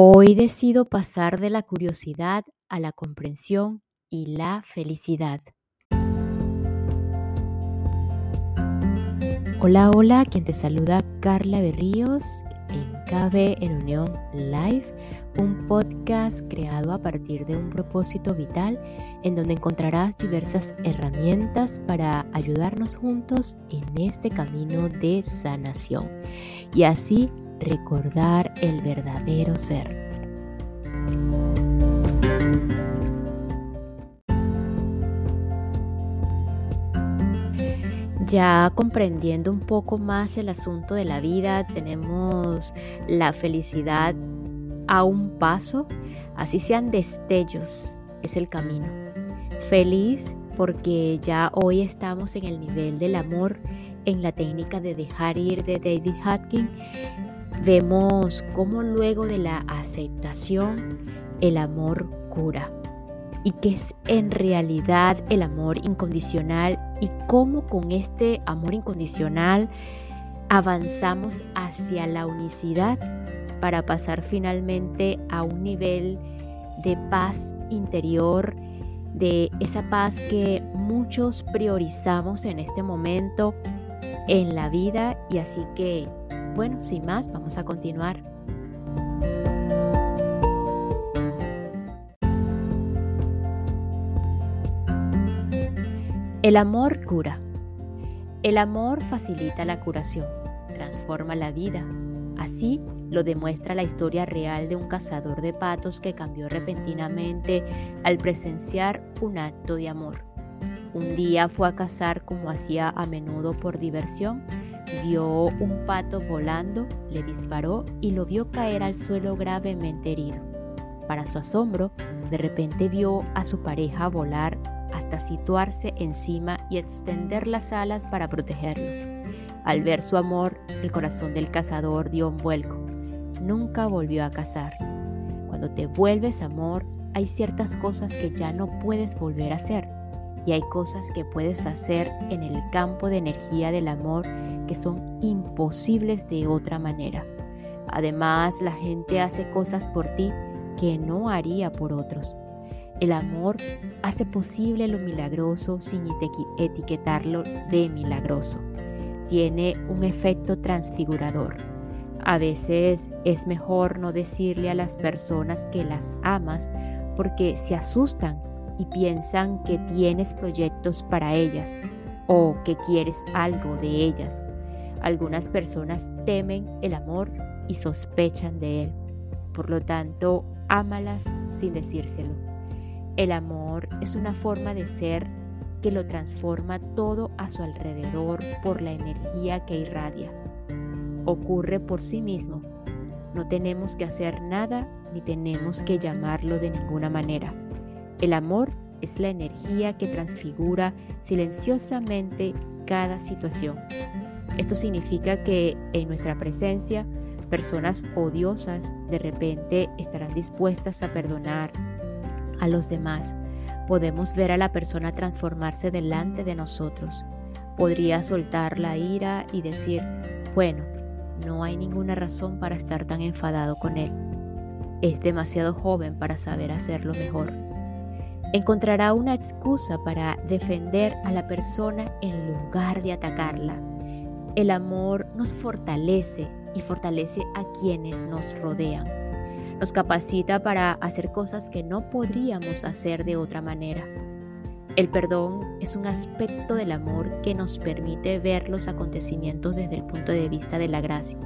Hoy decido pasar de la curiosidad a la comprensión y la felicidad. Hola, hola, quien te saluda Carla Berríos en KB en Unión Live, un podcast creado a partir de un propósito vital en donde encontrarás diversas herramientas para ayudarnos juntos en este camino de sanación y así recordar el verdadero ser. Ya comprendiendo un poco más el asunto de la vida, tenemos la felicidad a un paso, así sean destellos, es el camino. Feliz porque ya hoy estamos en el nivel del amor, en la técnica de dejar ir de David Hutkin. Vemos cómo luego de la aceptación el amor cura. Y qué es en realidad el amor incondicional y cómo con este amor incondicional avanzamos hacia la unicidad para pasar finalmente a un nivel de paz interior, de esa paz que muchos priorizamos en este momento en la vida y así que, bueno, sin más, vamos a continuar. El amor cura. El amor facilita la curación, transforma la vida. Así lo demuestra la historia real de un cazador de patos que cambió repentinamente al presenciar un acto de amor. Un día fue a cazar como hacía a menudo por diversión, vio un pato volando, le disparó y lo vio caer al suelo gravemente herido. Para su asombro, de repente vio a su pareja volar hasta situarse encima y extender las alas para protegerlo. Al ver su amor, el corazón del cazador dio un vuelco. Nunca volvió a cazar. Cuando te vuelves amor, hay ciertas cosas que ya no puedes volver a hacer. Y hay cosas que puedes hacer en el campo de energía del amor que son imposibles de otra manera. Además, la gente hace cosas por ti que no haría por otros. El amor hace posible lo milagroso sin etiquetarlo de milagroso. Tiene un efecto transfigurador. A veces es mejor no decirle a las personas que las amas porque se asustan y piensan que tienes proyectos para ellas o que quieres algo de ellas. Algunas personas temen el amor y sospechan de él. Por lo tanto, ámalas sin decírselo. El amor es una forma de ser que lo transforma todo a su alrededor por la energía que irradia. Ocurre por sí mismo. No tenemos que hacer nada ni tenemos que llamarlo de ninguna manera. El amor es la energía que transfigura silenciosamente cada situación. Esto significa que en nuestra presencia, personas odiosas de repente estarán dispuestas a perdonar, a los demás. Podemos ver a la persona transformarse delante de nosotros. Podría soltar la ira y decir, bueno, no hay ninguna razón para estar tan enfadado con él. Es demasiado joven para saber hacerlo mejor. Encontrará una excusa para defender a la persona en lugar de atacarla. El amor nos fortalece y fortalece a quienes nos rodean. Nos capacita para hacer cosas que no podríamos hacer de otra manera. El perdón es un aspecto del amor que nos permite ver los acontecimientos desde el punto de vista de la gracia.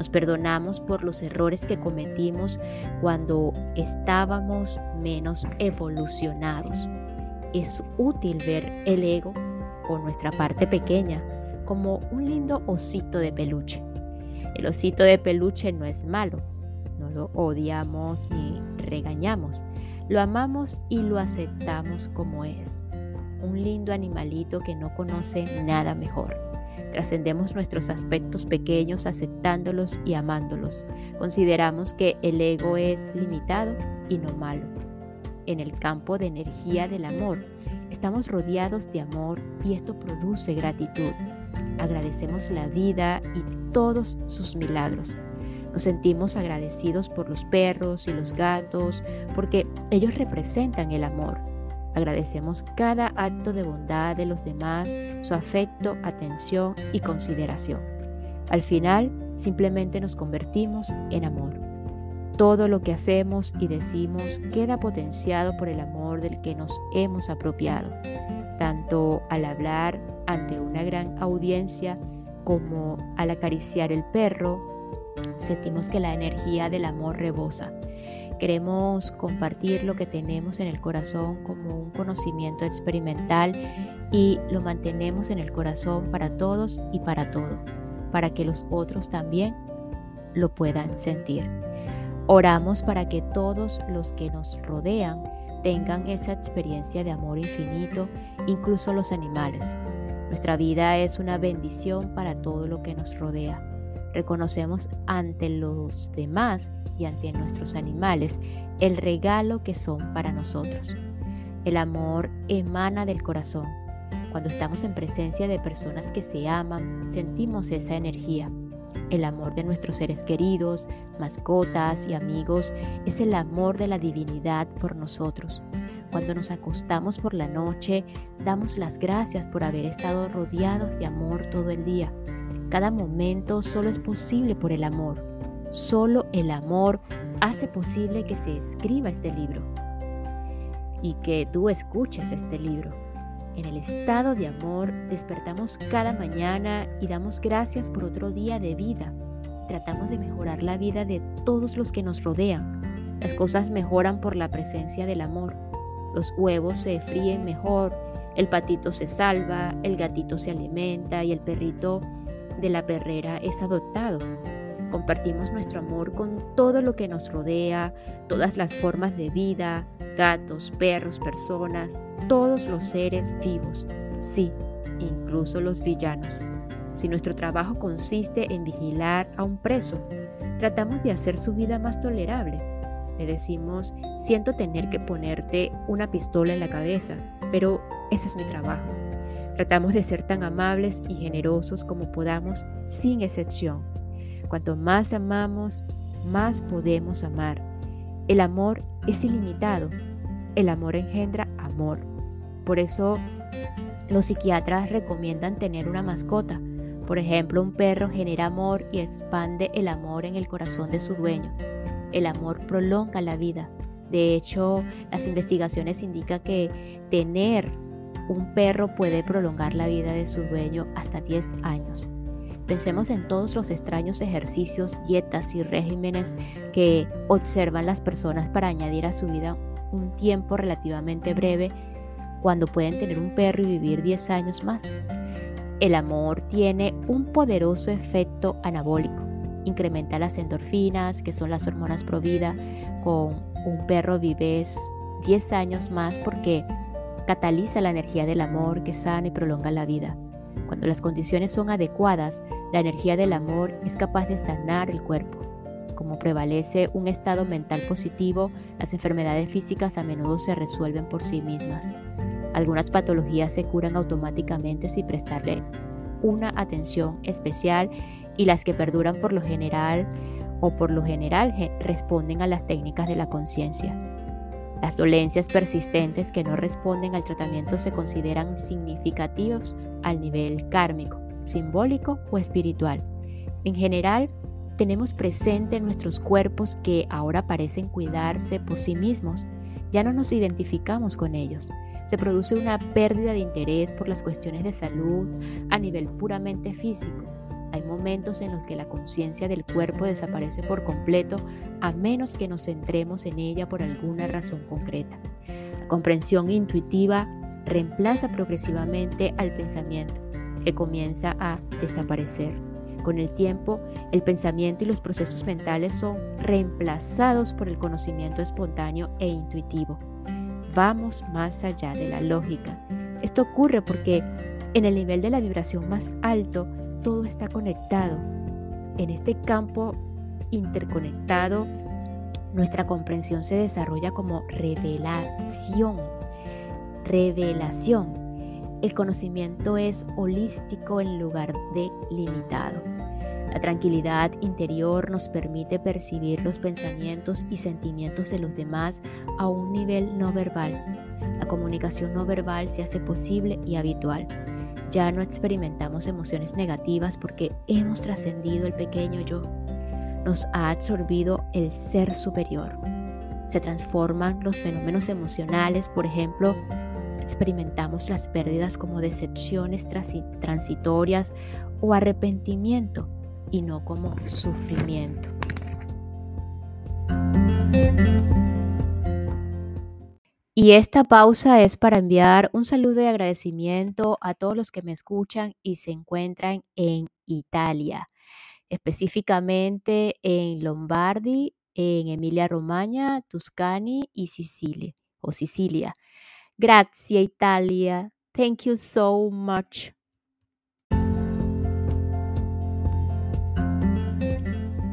Nos perdonamos por los errores que cometimos cuando estábamos menos evolucionados. Es útil ver el ego o nuestra parte pequeña como un lindo osito de peluche. El osito de peluche no es malo, no lo odiamos ni regañamos. Lo amamos y lo aceptamos como es. Un lindo animalito que no conoce nada mejor. Trascendemos nuestros aspectos pequeños aceptándolos y amándolos. Consideramos que el ego es limitado y no malo. En el campo de energía del amor, estamos rodeados de amor y esto produce gratitud. Agradecemos la vida y todos sus milagros Nos sentimos agradecidos por los perros y los gatos porque ellos representan el amor. Agradecemos cada acto de bondad de los demás, su afecto, atención y consideración. Al final, simplemente nos convertimos en amor. Todo lo que hacemos y decimos queda potenciado por el amor del que nos hemos apropiado, tanto al hablar ante una gran audiencia como al acariciar el perro, sentimos que la energía del amor rebosa. Queremos compartir lo que tenemos en el corazón como un conocimiento experimental y lo mantenemos en el corazón para todos y para todo, para que los otros también lo puedan sentir. Oramos para que todos los que nos rodean tengan esa experiencia de amor infinito, incluso los animales. Nuestra vida es una bendición para todo lo que nos rodea reconocemos ante los demás y ante nuestros animales el regalo que son para nosotros. El amor emana del corazón. Cuando estamos en presencia de personas que se aman, sentimos esa energía. El amor de nuestros seres queridos, mascotas y amigos es el amor de la divinidad por nosotros. Cuando nos acostamos por la noche, damos las gracias por haber estado rodeados de amor todo el día cada momento solo es posible por el amor. Solo el amor hace posible que se escriba este libro y que tú escuches este libro. En el estado de amor despertamos cada mañana y damos gracias por otro día de vida. Tratamos de mejorar la vida de todos los que nos rodean. Las cosas mejoran por la presencia del amor. Los huevos se fríen mejor, el patito se salva, el gatito se alimenta y el perrito de la perrera es adoptado. Compartimos nuestro amor con todo lo que nos rodea, todas las formas de vida, gatos, perros, personas, todos los seres vivos, sí, incluso los villanos. Si nuestro trabajo consiste en vigilar a un preso, tratamos de hacer su vida más tolerable. Le decimos, siento tener que ponerte una pistola en la cabeza, pero ese es mi trabajo. Tratamos de ser tan amables y generosos como podamos, sin excepción. Cuanto más amamos, más podemos amar. El amor es ilimitado. El amor engendra amor. Por eso los psiquiatras recomiendan tener una mascota. Por ejemplo, un perro genera amor y expande el amor en el corazón de su dueño. El amor prolonga la vida. De hecho, las investigaciones indican que tener un perro puede prolongar la vida de su dueño hasta 10 años. Pensemos en todos los extraños ejercicios, dietas y regímenes que observan las personas para añadir a su vida un tiempo relativamente breve cuando pueden tener un perro y vivir 10 años más. El amor tiene un poderoso efecto anabólico. Incrementa las endorfinas, que son las hormonas pro vida. Con un perro vives 10 años más porque cataliza la energía del amor que sana y prolonga la vida. Cuando las condiciones son adecuadas, la energía del amor es capaz de sanar el cuerpo. Como prevalece un estado mental positivo, las enfermedades físicas a menudo se resuelven por sí mismas. Algunas patologías se curan automáticamente sin prestarle una atención especial y las que perduran por lo general o por lo general responden a las técnicas de la conciencia. Las dolencias persistentes que no responden al tratamiento se consideran significativos al nivel kármico, simbólico o espiritual. En general, tenemos presente en nuestros cuerpos que ahora parecen cuidarse por sí mismos. Ya no nos identificamos con ellos. Se produce una pérdida de interés por las cuestiones de salud a nivel puramente físico hay momentos en los que la conciencia del cuerpo desaparece por completo a menos que nos centremos en ella por alguna razón concreta. La comprensión intuitiva reemplaza progresivamente al pensamiento, que comienza a desaparecer. Con el tiempo, el pensamiento y los procesos mentales son reemplazados por el conocimiento espontáneo e intuitivo. Vamos más allá de la lógica. Esto ocurre porque en el nivel de la vibración más alto, todo está conectado. En este campo interconectado, nuestra comprensión se desarrolla como revelación. Revelación. El conocimiento es holístico en lugar de limitado. La tranquilidad interior nos permite percibir los pensamientos y sentimientos de los demás a un nivel no verbal. La comunicación no verbal se hace posible y habitual. Ya no experimentamos emociones negativas porque hemos trascendido el pequeño yo. Nos ha absorbido el ser superior. Se transforman los fenómenos emocionales, por ejemplo, experimentamos las pérdidas como decepciones transitorias o arrepentimiento y no como sufrimiento. Y esta pausa es para enviar un saludo de agradecimiento a todos los que me escuchan y se encuentran en Italia, específicamente en Lombardi, en Emilia Romagna, Tuscany y Sicilia o Sicilia. Grazie Italia. Thank you so much.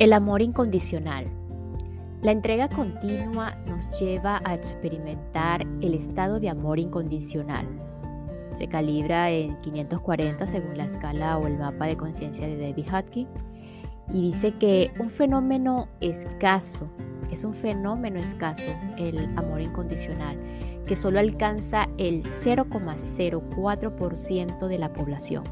El amor incondicional. La entrega continua nos lleva a experimentar el estado de amor incondicional. Se calibra en 540 según la escala o el mapa de conciencia de David Hutke y dice que un fenómeno escaso, es un fenómeno escaso el amor incondicional, que solo alcanza el 0,04% de la población.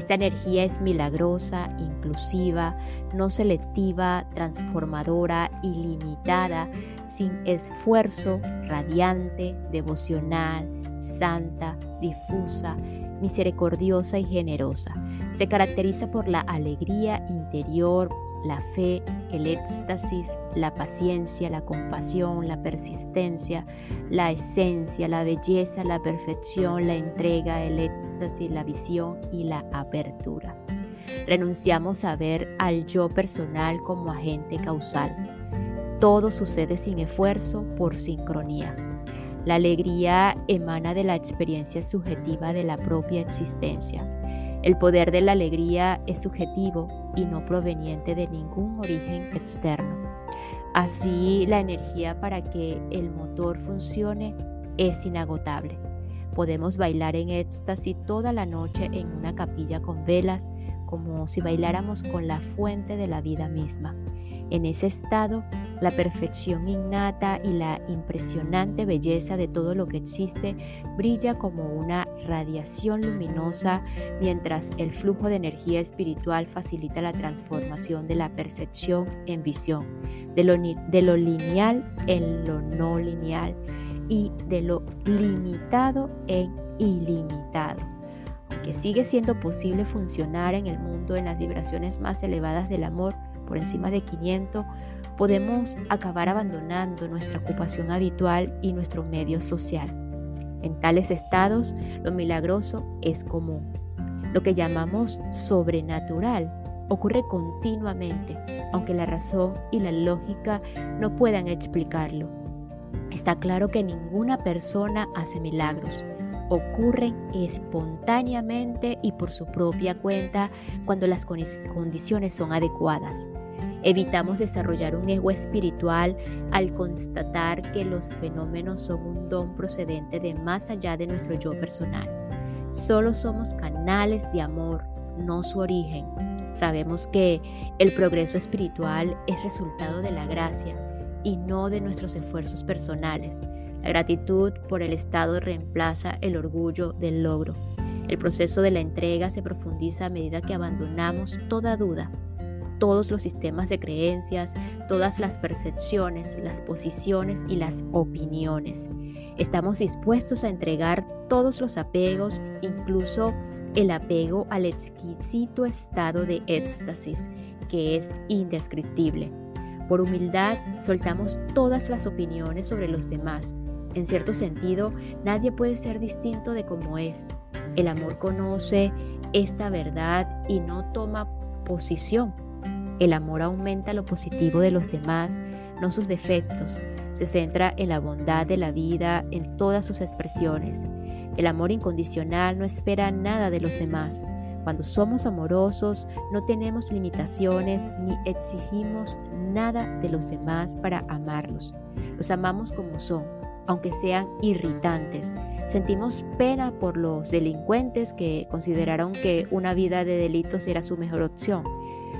Esta energía es milagrosa, inclusiva, no selectiva, transformadora, ilimitada, sin esfuerzo, radiante, devocional, santa, difusa, misericordiosa y generosa. Se caracteriza por la alegría interior, la fe, el éxtasis, la paciencia, la compasión, la persistencia, la esencia, la belleza, la perfección, la entrega, el éxtasis, la visión y la apertura. Renunciamos a ver al yo personal como agente causal. Todo sucede sin esfuerzo, por sincronía. La alegría emana de la experiencia subjetiva de la propia existencia. El poder de la alegría es subjetivo y no proveniente de ningún origen externo. Así, la energía para que el motor funcione es inagotable. Podemos bailar en éxtasis toda la noche en una capilla con velas, como si bailáramos con la fuente de la vida misma. En ese estado, la perfección innata y la impresionante belleza de todo lo que existe brilla como una radiación luminosa mientras el flujo de energía espiritual facilita la transformación de la percepción en visión, de lo, lineal en lo no lineal y de lo limitado en ilimitado. Aunque sigue siendo posible funcionar en el mundo en las vibraciones más elevadas del amor, por encima de 500, podemos acabar abandonando nuestra ocupación habitual y nuestro medio social. En tales estados, lo milagroso es común. Lo que llamamos sobrenatural ocurre continuamente, aunque la razón y la lógica no puedan explicarlo. Está claro que ninguna persona hace milagros. Ocurren espontáneamente y por su propia cuenta cuando las condiciones son adecuadas. Evitamos desarrollar un ego espiritual al constatar que los fenómenos son un don procedente de más allá de nuestro yo personal. Solo somos canales de amor, no su origen. Sabemos que el progreso espiritual es resultado de la gracia y no de nuestros esfuerzos personales. La gratitud por el estado reemplaza el orgullo del logro. El proceso de la entrega se profundiza a medida que abandonamos toda duda todos los sistemas de creencias, todas las percepciones, las posiciones y las opiniones. Estamos dispuestos a entregar todos los apegos, incluso el apego al exquisito estado de éxtasis, que es indescriptible. Por humildad, soltamos todas las opiniones sobre los demás. En cierto sentido, nadie puede ser distinto de como es. El amor conoce esta verdad y no toma posición el amor aumenta lo positivo de los demás, no sus defectos. Se centra en la bondad de la vida en todas sus expresiones. El amor incondicional no espera nada de los demás. Cuando somos amorosos no tenemos limitaciones ni exigimos nada de los demás para amarlos. Los amamos como son, aunque sean irritantes. Sentimos pena por los delincuentes que consideraron que una vida de delitos era su mejor opción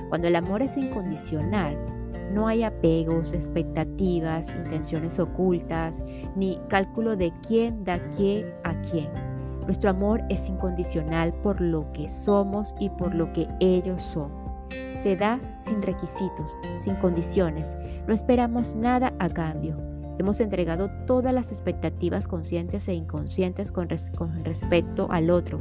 Cuando el amor es incondicional, no hay apegos, expectativas, intenciones ocultas, ni cálculo de quién da qué a quién. Nuestro amor es incondicional por lo que somos y por lo que ellos son. Se da sin requisitos, sin condiciones. No esperamos nada a cambio. Hemos entregado todas las expectativas conscientes e inconscientes con, respecto al otro.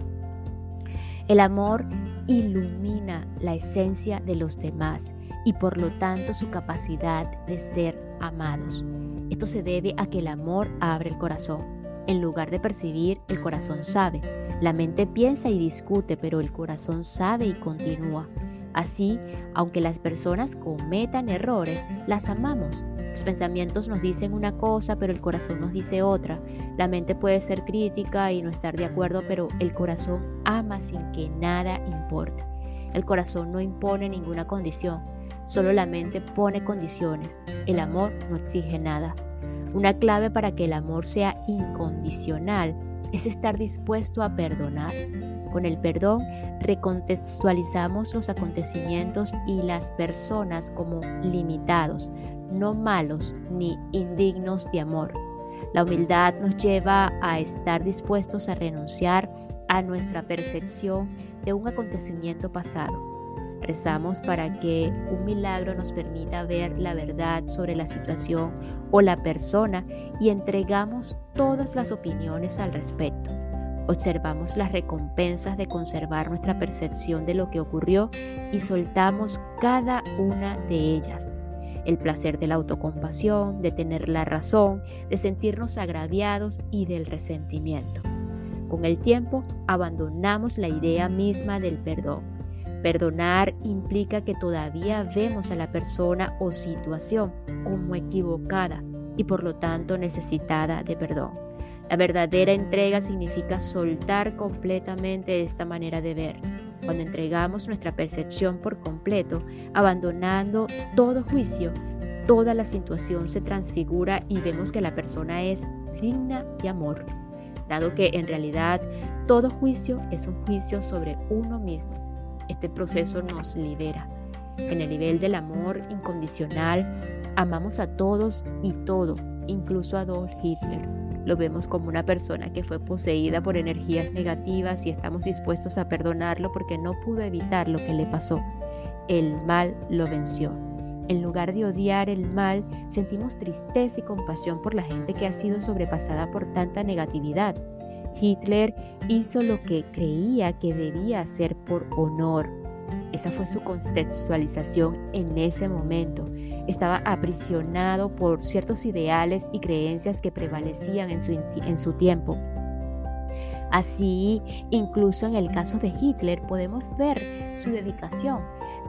El amor ilumina la esencia de los demás y por lo tanto su capacidad de ser amados. Esto se debe a que el amor abre el corazón. En lugar de percibir, el corazón sabe. La mente piensa y discute, pero el corazón sabe y continúa. Así, aunque las personas cometan errores, las amamos. Los pensamientos nos dicen una cosa, pero el corazón nos dice otra. La mente puede ser crítica y no estar de acuerdo, pero el corazón ama sin que nada importe. El corazón no impone ninguna condición, solo la mente pone condiciones. El amor no exige nada. Una clave para que el amor sea incondicional es estar dispuesto a perdonar. Con el perdón recontextualizamos los acontecimientos y las personas como limitados, no malos ni indignos de amor. La humildad nos lleva a estar dispuestos a renunciar a nuestra percepción de un acontecimiento pasado. Rezamos para que un milagro nos permita ver la verdad sobre la situación o la persona y entregamos todas las opiniones al respecto. Observamos las recompensas de conservar nuestra percepción de lo que ocurrió y soltamos cada una de ellas. El placer de la autocompasión, de tener la razón, de sentirnos agraviados y del resentimiento. Con el tiempo abandonamos la idea misma del perdón. Perdonar implica que todavía vemos a la persona o situación como equivocada y por lo tanto necesitada de perdón. La verdadera entrega significa soltar completamente esta manera de ver. Cuando entregamos nuestra percepción por completo, abandonando todo juicio, toda la situación se transfigura y vemos que la persona es digna de amor, dado que en realidad todo juicio es un juicio sobre uno mismo. Este proceso nos libera. En el nivel del amor incondicional, amamos a todos y todo, incluso a Adolf Hitler. Lo vemos como una persona que fue poseída por energías negativas y estamos dispuestos a perdonarlo porque no pudo evitar lo que le pasó. El mal lo venció. En lugar de odiar el mal, sentimos tristeza y compasión por la gente que ha sido sobrepasada por tanta negatividad. Hitler hizo lo que creía que debía hacer por honor. Esa fue su contextualización en ese momento estaba aprisionado por ciertos ideales y creencias que prevalecían en su, en su tiempo. Así, incluso en el caso de Hitler podemos ver su dedicación.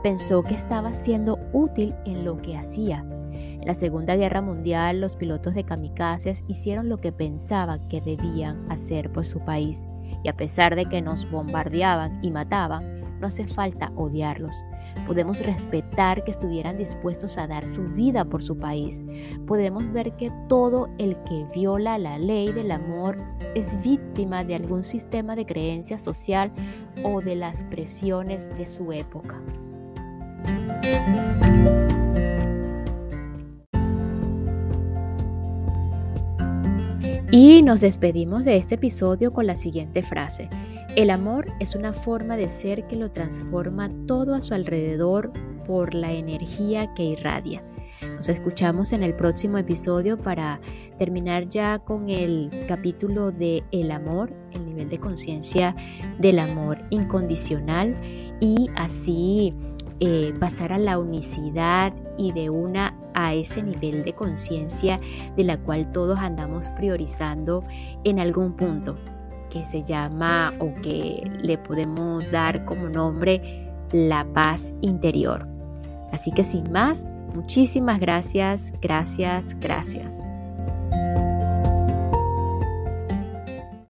Pensó que estaba siendo útil en lo que hacía. En la Segunda Guerra Mundial, los pilotos de kamikazes hicieron lo que pensaban que debían hacer por su país. Y a pesar de que nos bombardeaban y mataban, no hace falta odiarlos. Podemos respetar que estuvieran dispuestos a dar su vida por su país. Podemos ver que todo el que viola la ley del amor es víctima de algún sistema de creencia social o de las presiones de su época. Y nos despedimos de este episodio con la siguiente frase. El amor es una forma de ser que lo transforma todo a su alrededor por la energía que irradia. Nos escuchamos en el próximo episodio para terminar ya con el capítulo de el amor, el nivel de conciencia del amor incondicional y así eh, pasar a la unicidad y de una a ese nivel de conciencia de la cual todos andamos priorizando en algún punto que se llama o que le podemos dar como nombre la paz interior. Así que sin más, muchísimas gracias, gracias, gracias.